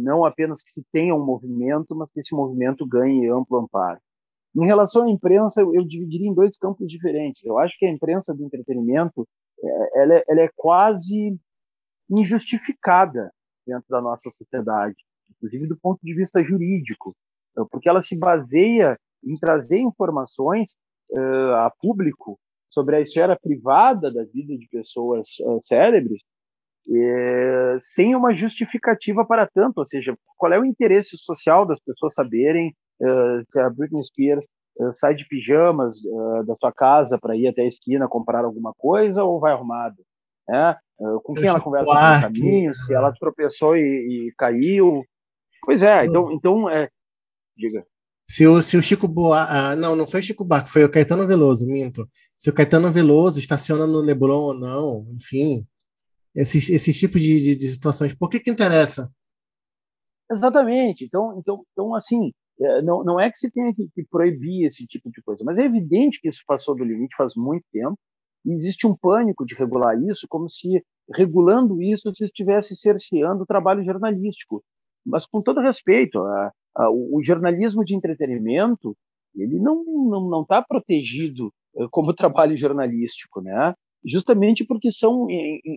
não apenas que se tenha um movimento, mas que esse movimento ganhe amplo amparo. Em relação à imprensa, eu, dividiria em dois campos diferentes. Eu acho que a imprensa do entretenimento é, ela, é, ela é quase injustificada dentro da nossa sociedade, inclusive do ponto de vista jurídico, porque ela se baseia em trazer informações uh, a público sobre a esfera privada da vida de pessoas uh, célebres é, sem uma justificativa para tanto, ou seja, qual é o interesse social das pessoas saberem uh, se a Britney Spears uh, sai de pijamas uh, da sua casa para ir até a esquina comprar alguma coisa ou vai arrumada? Né? com quem ela conversa no caminho, se ela tropeçou e, e caiu. Pois é, então, então é... diga. Se o, se o Chico Boa, ah, não, não foi o Chico Buarque, foi o Caetano Veloso, minto. Se o Caetano Veloso estaciona no Leblon ou não, enfim, esses, esses tipos de, de, de situações? Por que, que interessa? Exatamente. Então, então, então assim, é, não, não é que se tenha que, que, proibir esse tipo de coisa, mas é evidente que isso passou do limite faz muito tempo e existe um pânico de regular isso, como se regulando isso se estivesse cerceando o trabalho jornalístico. Mas com todo respeito, a, a, o jornalismo de entretenimento ele não não está protegido eh, como trabalho jornalístico, né? Justamente porque são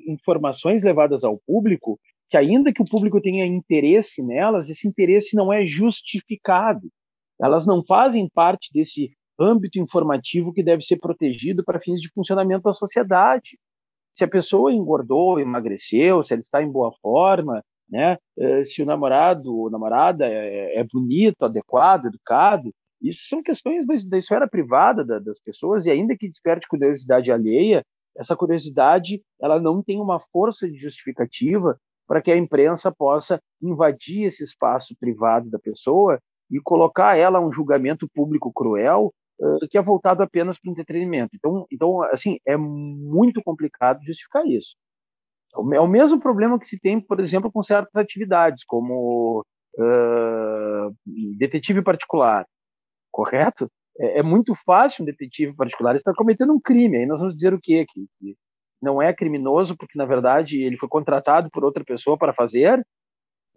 informações levadas ao público que, ainda que o público tenha interesse nelas, esse interesse não é justificado. Elas não fazem parte desse âmbito informativo que deve ser protegido para fins de funcionamento da sociedade. Se a pessoa engordou, emagreceu, se ela está em boa forma, né? Eh, se o namorado ou namorada é, é bonito, adequado, educado, isso são questões da, da esfera privada da, das pessoas e ainda que desperte curiosidade alheia, essa curiosidade ela não tem uma força de justificativa para que a imprensa possa invadir esse espaço privado da pessoa e colocar ela um julgamento público cruel uh, que é voltado apenas para o entretenimento. Então, então, assim, é muito complicado justificar isso. É o mesmo problema que se tem, por exemplo, com certas atividades, como uh, detetive particular, correto? É, é, muito fácil um detetive particular estar cometendo um crime. Aí nós vamos dizer o quê? Que, que não é criminoso porque, na verdade, ele foi contratado por outra pessoa para fazer?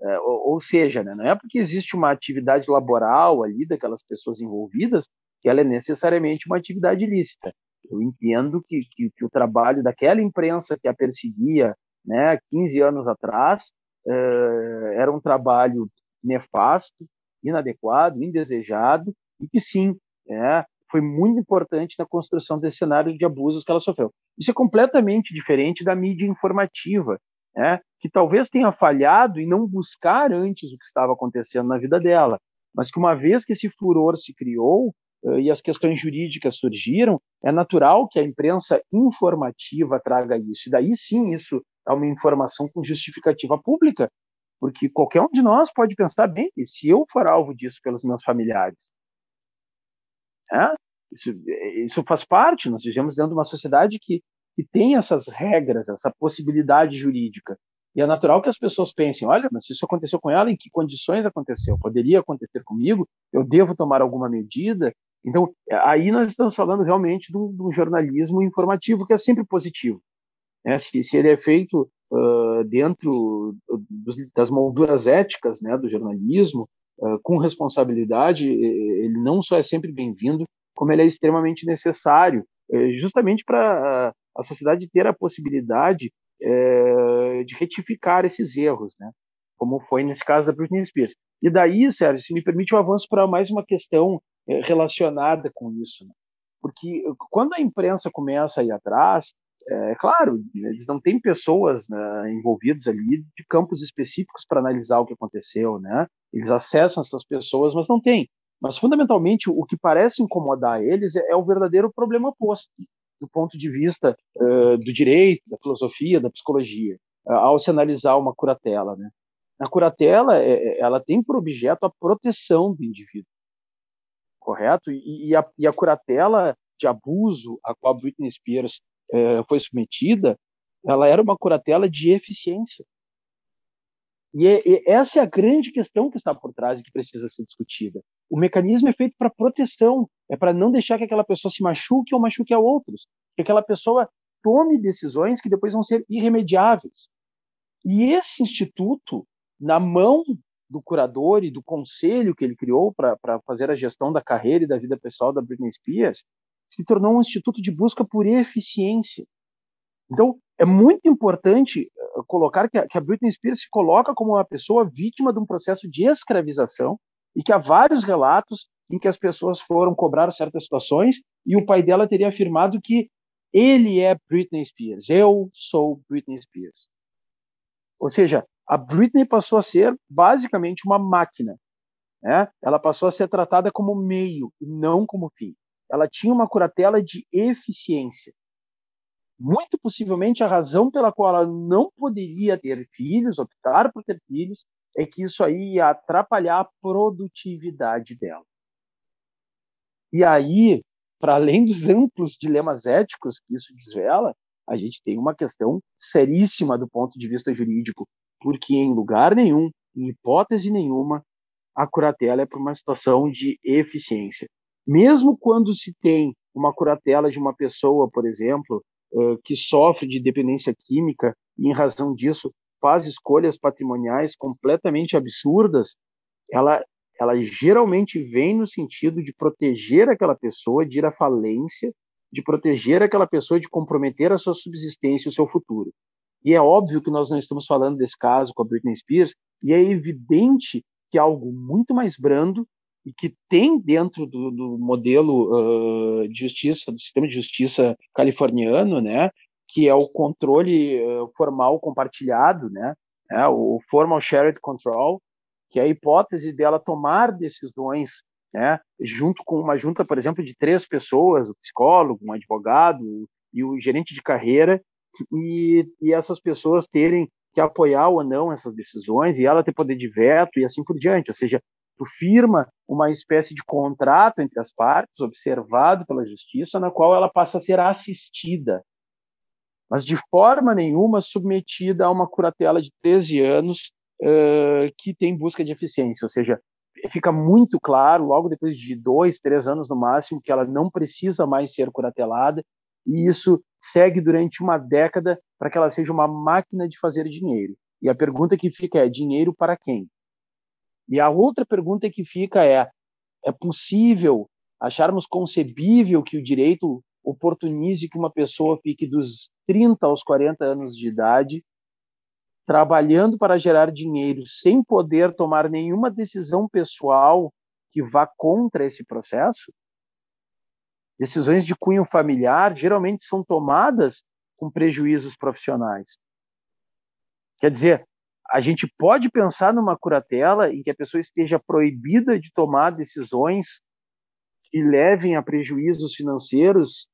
É, ou, ou, seja, né, não é porque existe uma atividade laboral ali daquelas pessoas envolvidas que ela é necessariamente uma atividade ilícita. Eu entendo que, que, que o trabalho daquela imprensa que a perseguia né, 15 anos atrás é, era um trabalho nefasto, inadequado, indesejado, e que sim, é, foi muito importante na construção desse cenário de abusos que ela sofreu. Isso é completamente diferente da mídia informativa, né, que talvez tenha falhado em não buscar antes o que estava acontecendo na vida dela, mas que uma vez que esse furor se criou uh, e as questões jurídicas surgiram, é natural que a imprensa informativa traga isso. E daí sim isso é uma informação com justificativa pública, porque qualquer um de nós pode pensar bem, se eu for alvo disso pelos meus familiares, é? Isso, isso faz parte, nós vivemos dentro de uma sociedade que, que tem essas regras, essa possibilidade jurídica. E é natural que as pessoas pensem: olha, mas se isso aconteceu com ela, em que condições aconteceu? Poderia acontecer comigo? Eu devo tomar alguma medida? Então, aí nós estamos falando realmente de um, jornalismo informativo que é sempre positivo. Né? Se, se, ele é feito uh, dentro das molduras éticas né, do jornalismo, com responsabilidade, ele não só é sempre bem-vindo, como ele é extremamente necessário, eh, justamente para a sociedade ter a possibilidade eh, de retificar esses erros, né? como foi nesse caso da Britney Spears. E daí, Sérgio, se me permite um avanço para mais uma questão é, relacionada com isso. Né? Porque quando a imprensa começa a ir atrás, é claro, eles não têm pessoas né, envolvidas ali de campos específicos para analisar o que aconteceu, né? Eles acessam essas pessoas, mas não tem. Mas fundamentalmente o que parece incomodar eles é, é o verdadeiro problema oposto, do ponto de vista uh, do direito, da filosofia, da psicologia, uh, ao se analisar uma curatela, né? A curatela, é, é, ela tem por objeto a proteção do indivíduo, correto? E, e, a, e a curatela de abuso a qual Britney Spears é, foi submetida, ela era uma curatela de eficiência. E, é, e, essa é a grande questão que está por trás e que precisa ser discutida. O mecanismo é feito para proteção, é para não deixar que aquela pessoa se machuque ou machuque a outros, que aquela pessoa tome decisões que depois vão ser irremediáveis. E esse instituto, na mão do curador e do conselho que ele criou para fazer a gestão da carreira e da vida pessoal da Britney Spears, se tornou um instituto de busca por eficiência. Então, é muito importante eh, colocar que a, que a Britney Spears se coloca como uma pessoa vítima de um processo de escravização e que há vários relatos em que as pessoas foram cobrar certas situações e o pai dela teria afirmado que ele é Britney Spears, eu sou Britney Spears. Ou seja, a Britney passou a ser basicamente uma máquina. Né? Ela passou a ser tratada como meio e não como fim ela tinha uma curatela de eficiência. Muito possivelmente a razão pela qual ela não poderia ter filhos, optar por ter filhos, é que isso aí ia atrapalhar a produtividade dela. E aí, para além dos amplos dilemas éticos que isso desvela, a gente tem uma questão seríssima do ponto de vista jurídico, porque em lugar nenhum, em hipótese nenhuma, a curatela é por uma situação de eficiência mesmo quando se tem uma curatela de uma pessoa, por exemplo, que sofre de dependência química e, em razão disso, faz escolhas patrimoniais completamente absurdas, ela, ela geralmente vem no sentido de proteger aquela pessoa de ir à falência, de proteger aquela pessoa de comprometer a sua subsistência e o seu futuro. E é óbvio que nós não estamos falando desse caso com a Britney Spears, e é evidente que é algo muito mais brando e que tem dentro do, do modelo uh, de justiça, do sistema de justiça californiano, né, que é o controle uh, formal compartilhado, né, é, o formal shared control, que é a hipótese dela tomar decisões, né, junto com uma junta, por exemplo, de três pessoas, o psicólogo, um advogado e o gerente de carreira, e, e essas pessoas terem que apoiar ou não essas decisões e ela ter poder de veto e assim por diante, ou seja, tu firma uma espécie de contrato entre as partes, observado pela justiça, na qual ela passa a ser assistida, mas de forma nenhuma submetida a uma curatela de 13 anos uh, que tem busca de eficiência, ou seja, fica muito claro, logo depois de dois, três anos no máximo, que ela não precisa mais ser curatelada, e isso segue durante uma década para que ela seja uma máquina de fazer dinheiro. E a pergunta que fica é: dinheiro para quem? E a outra pergunta que fica é: é possível acharmos concebível que o direito oportunize que uma pessoa fique dos 30 aos 40 anos de idade trabalhando para gerar dinheiro sem poder tomar nenhuma decisão pessoal que vá contra esse processo? Decisões de cunho familiar geralmente são tomadas com prejuízos profissionais. Quer dizer, a gente pode pensar numa curatela em que a pessoa esteja proibida de tomar decisões que levem a prejuízos financeiros,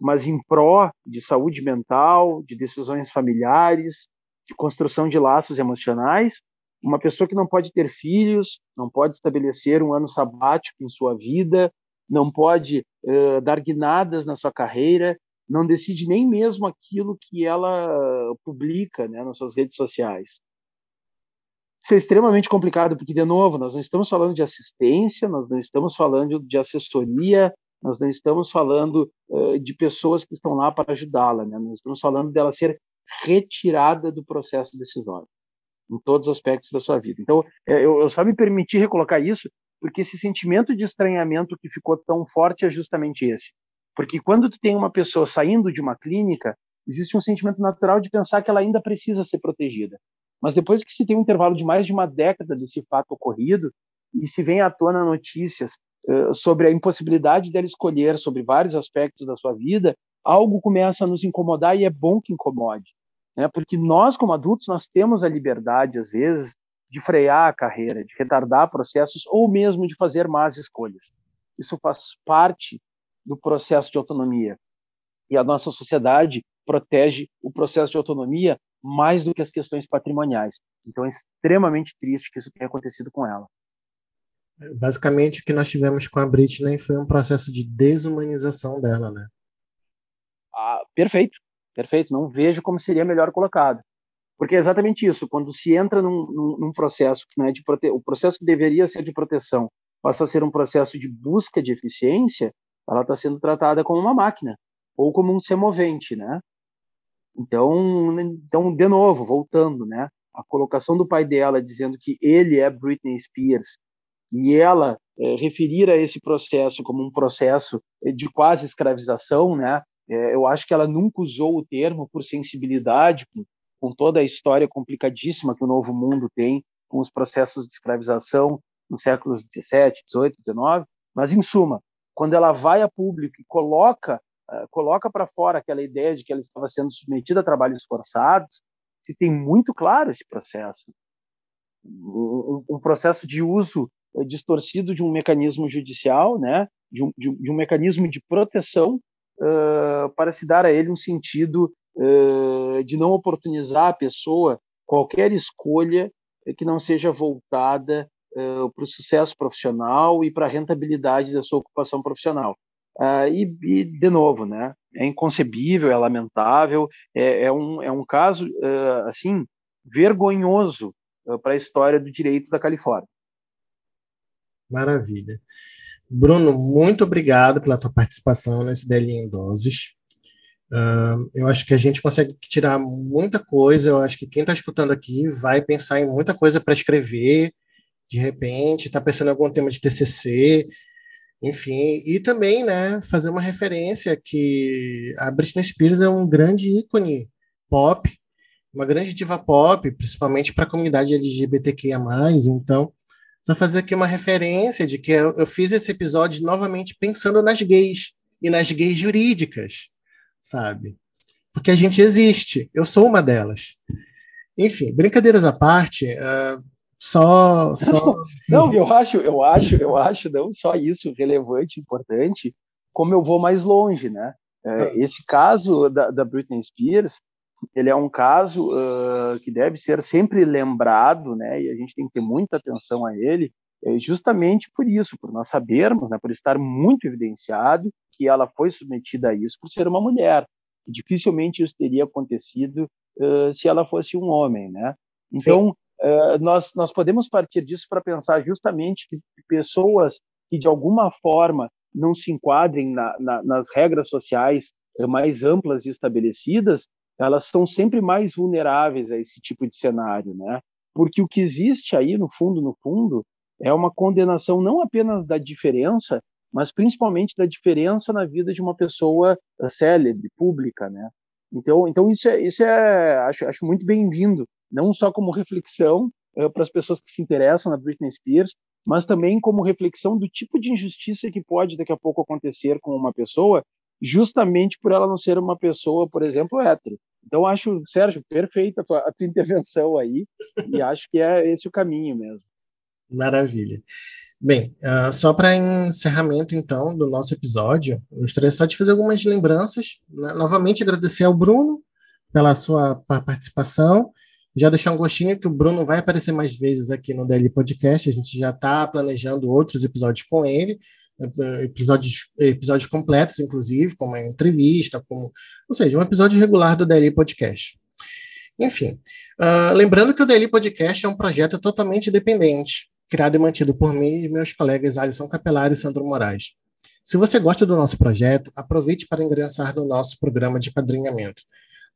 mas em pró de saúde mental, de decisões familiares, de construção de laços emocionais. Uma pessoa que não pode ter filhos, não pode estabelecer um ano sabático em sua vida, não pode uh, dar guinadas na sua carreira, não decide nem mesmo aquilo que ela publica né, nas suas redes sociais. Isso é extremamente complicado, porque, de novo, nós não estamos falando de assistência, nós não estamos falando de assessoria, nós não estamos falando uh, de pessoas que estão lá para ajudá-la, né? nós estamos falando dela ser retirada do processo decisório, em todos os aspectos da sua vida. Então, é, eu, eu só me permiti recolocar isso, porque esse sentimento de estranhamento que ficou tão forte é justamente esse. Porque quando tu tem uma pessoa saindo de uma clínica, existe um sentimento natural de pensar que ela ainda precisa ser protegida Mas depois que se tem um intervalo de mais de uma década desse fato ocorrido e se vem à tona notícias uh, sobre a impossibilidade dela escolher sobre vários aspectos da sua vida, algo começa a nos incomodar e é bom que incomode, né? Porque nós como adultos nós temos a liberdade às vezes de frear a carreira, de retardar processos ou mesmo de fazer más escolhas. Isso faz parte do processo de autonomia. E a nossa sociedade protege o processo de autonomia mais do que as questões patrimoniais. Então é extremamente triste que isso tenha acontecido com ela. Basicamente, o que nós tivemos com a Britney foi um processo de desumanização dela, né? Ah, perfeito, perfeito. Não vejo como seria melhor colocado. Porque é exatamente isso. Quando se entra num, num, num processo, né, de prote... o processo que deveria ser de proteção passa a ser um processo de busca de eficiência, ela está sendo tratada como uma máquina ou como um semovente, né? Então, então, de novo, voltando, né? A colocação do pai dela dizendo que ele é Britney Spears e ela é, referir a esse processo como um processo de quase escravização, né? É, eu acho que ela nunca usou o termo por sensibilidade com, com toda a história complicadíssima que o Novo Mundo tem com os processos de escravização nos séculos 17, 18, 19. Mas, em suma, quando ela vai a público e coloca uh, coloca para fora aquela ideia de que ela estava sendo submetida a trabalhos forçados, se tem muito claro esse processo. Um, um processo de uso uh, distorcido de um mecanismo judicial, né, de um, de, de um mecanismo de proteção uh, para se dar a ele um sentido de não oportunizar a pessoa qualquer escolha que não seja voltada uh, para o sucesso profissional e para a rentabilidade da sua ocupação profissional. Uh, e, e, de novo, né, é inconcebível, é lamentável, é, é um, é um caso, uh, assim, vergonhoso para a história do direito da Califórnia. Maravilha. Bruno, muito obrigado pela tua participação nesse DL em Doses. Uh, eu acho que a gente consegue tirar muita coisa. Eu acho que quem está escutando aqui vai pensar em muita coisa para escrever, de repente, está pensando em algum tema de TCC, enfim, e também, né, fazer uma referência que a Britney Spears é um grande ícone pop, uma grande diva pop, principalmente para a comunidade LGBTQIA+, então, só fazer aqui uma referência de que eu, eu fiz esse episódio novamente pensando nas gays, e nas gays jurídicas, sabe? Porque a gente existe, eu sou uma delas. Enfim, brincadeiras à parte, uh, só, só... Não, eu acho, eu acho, eu acho não só isso relevante, importante, como eu vou mais longe, né? É, ah. esse caso da, da, Britney Spears, ele é um caso uh, que deve ser sempre lembrado, né? E a gente tem que ter muita atenção a ele, é justamente por isso, por nós sabermos, né? Por estar muito evidenciado que ela foi submetida a isso por ser uma mulher. Dificilmente isso teria acontecido uh, se ela fosse um homem, né? Então, eh, nós, nós podemos partir disso para pensar justamente que pessoas que, de alguma forma, não se enquadrem na, na, nas regras sociais mais amplas e estabelecidas, elas são sempre mais vulneráveis a esse tipo de cenário, né? Porque o que existe aí, no fundo, no fundo, é uma condenação não apenas da diferença, mas principalmente da diferença na vida de uma pessoa eh, célebre, pública, né? Então, então isso é, isso é acho, acho muito bem-vindo não só como reflexão uh, para as pessoas que se interessam na Britney Spears, mas também como reflexão do tipo de injustiça que pode daqui a pouco acontecer com uma pessoa, justamente por ela não ser uma pessoa, por exemplo, hétero. Então, acho, Sérgio, perfeita a tua, a tua intervenção aí, e acho que é esse o caminho mesmo. Maravilha. Bem, uh, só para encerramento, então, do nosso episódio, eu gostaria só de fazer algumas lembranças. Né? Novamente, agradecer ao Bruno pela sua participação já deixar um gostinho que o Bruno vai aparecer mais vezes aqui no Daily Podcast. A gente já está planejando outros episódios com ele, episódios, episódios completos, inclusive, como a entrevista, como, ou seja, um episódio regular do Daily Podcast. Enfim, uh, lembrando que o Daily Podcast é um projeto totalmente independente, criado e mantido por mim e meus colegas Alisson Capelar e Sandro Moraes. Se você gosta do nosso projeto, aproveite para ingressar no nosso programa de padrinhamento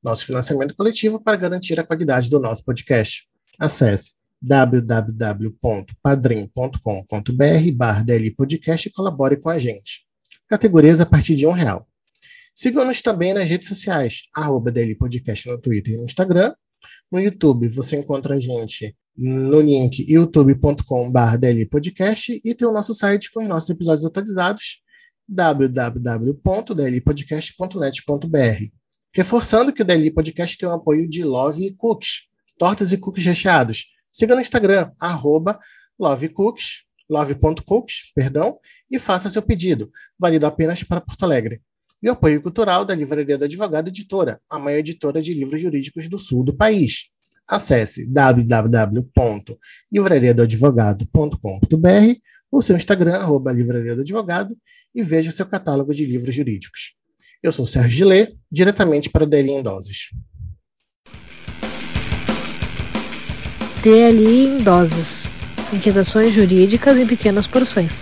nosso financiamento coletivo para garantir a qualidade do nosso podcast. Acesse www.padrim.com.br barra Podcast e colabore com a gente. Categorias a partir de um real. Siga-nos também nas redes sociais, arroba Podcast no Twitter e no Instagram, No YouTube, você encontra a gente no link youtube.com.br Podcast e tem o nosso site com os nossos episódios atualizados, www.dlpodcast.net.br. Reforçando que o DLI Podcast tem o apoio de Love Cookies, tortas e cookies recheados. Siga no Instagram, arroba lovecookies, love.cookies, perdão, e faça seu pedido, válido apenas para Porto Alegre. E o apoio cultural da Livraria do Advogado Editora, a maior editora de livros jurídicos do sul do país. Acesse www.livrariadoadvogado.com.br ou seu Instagram, arroba Livraria do Advogado, e veja o seu catálogo de livros jurídicos. Eu sou Sérgio Gillet, diretamente para o DLI em Doses. DLI em Doses. Inquietações jurídicas em pequenas porções.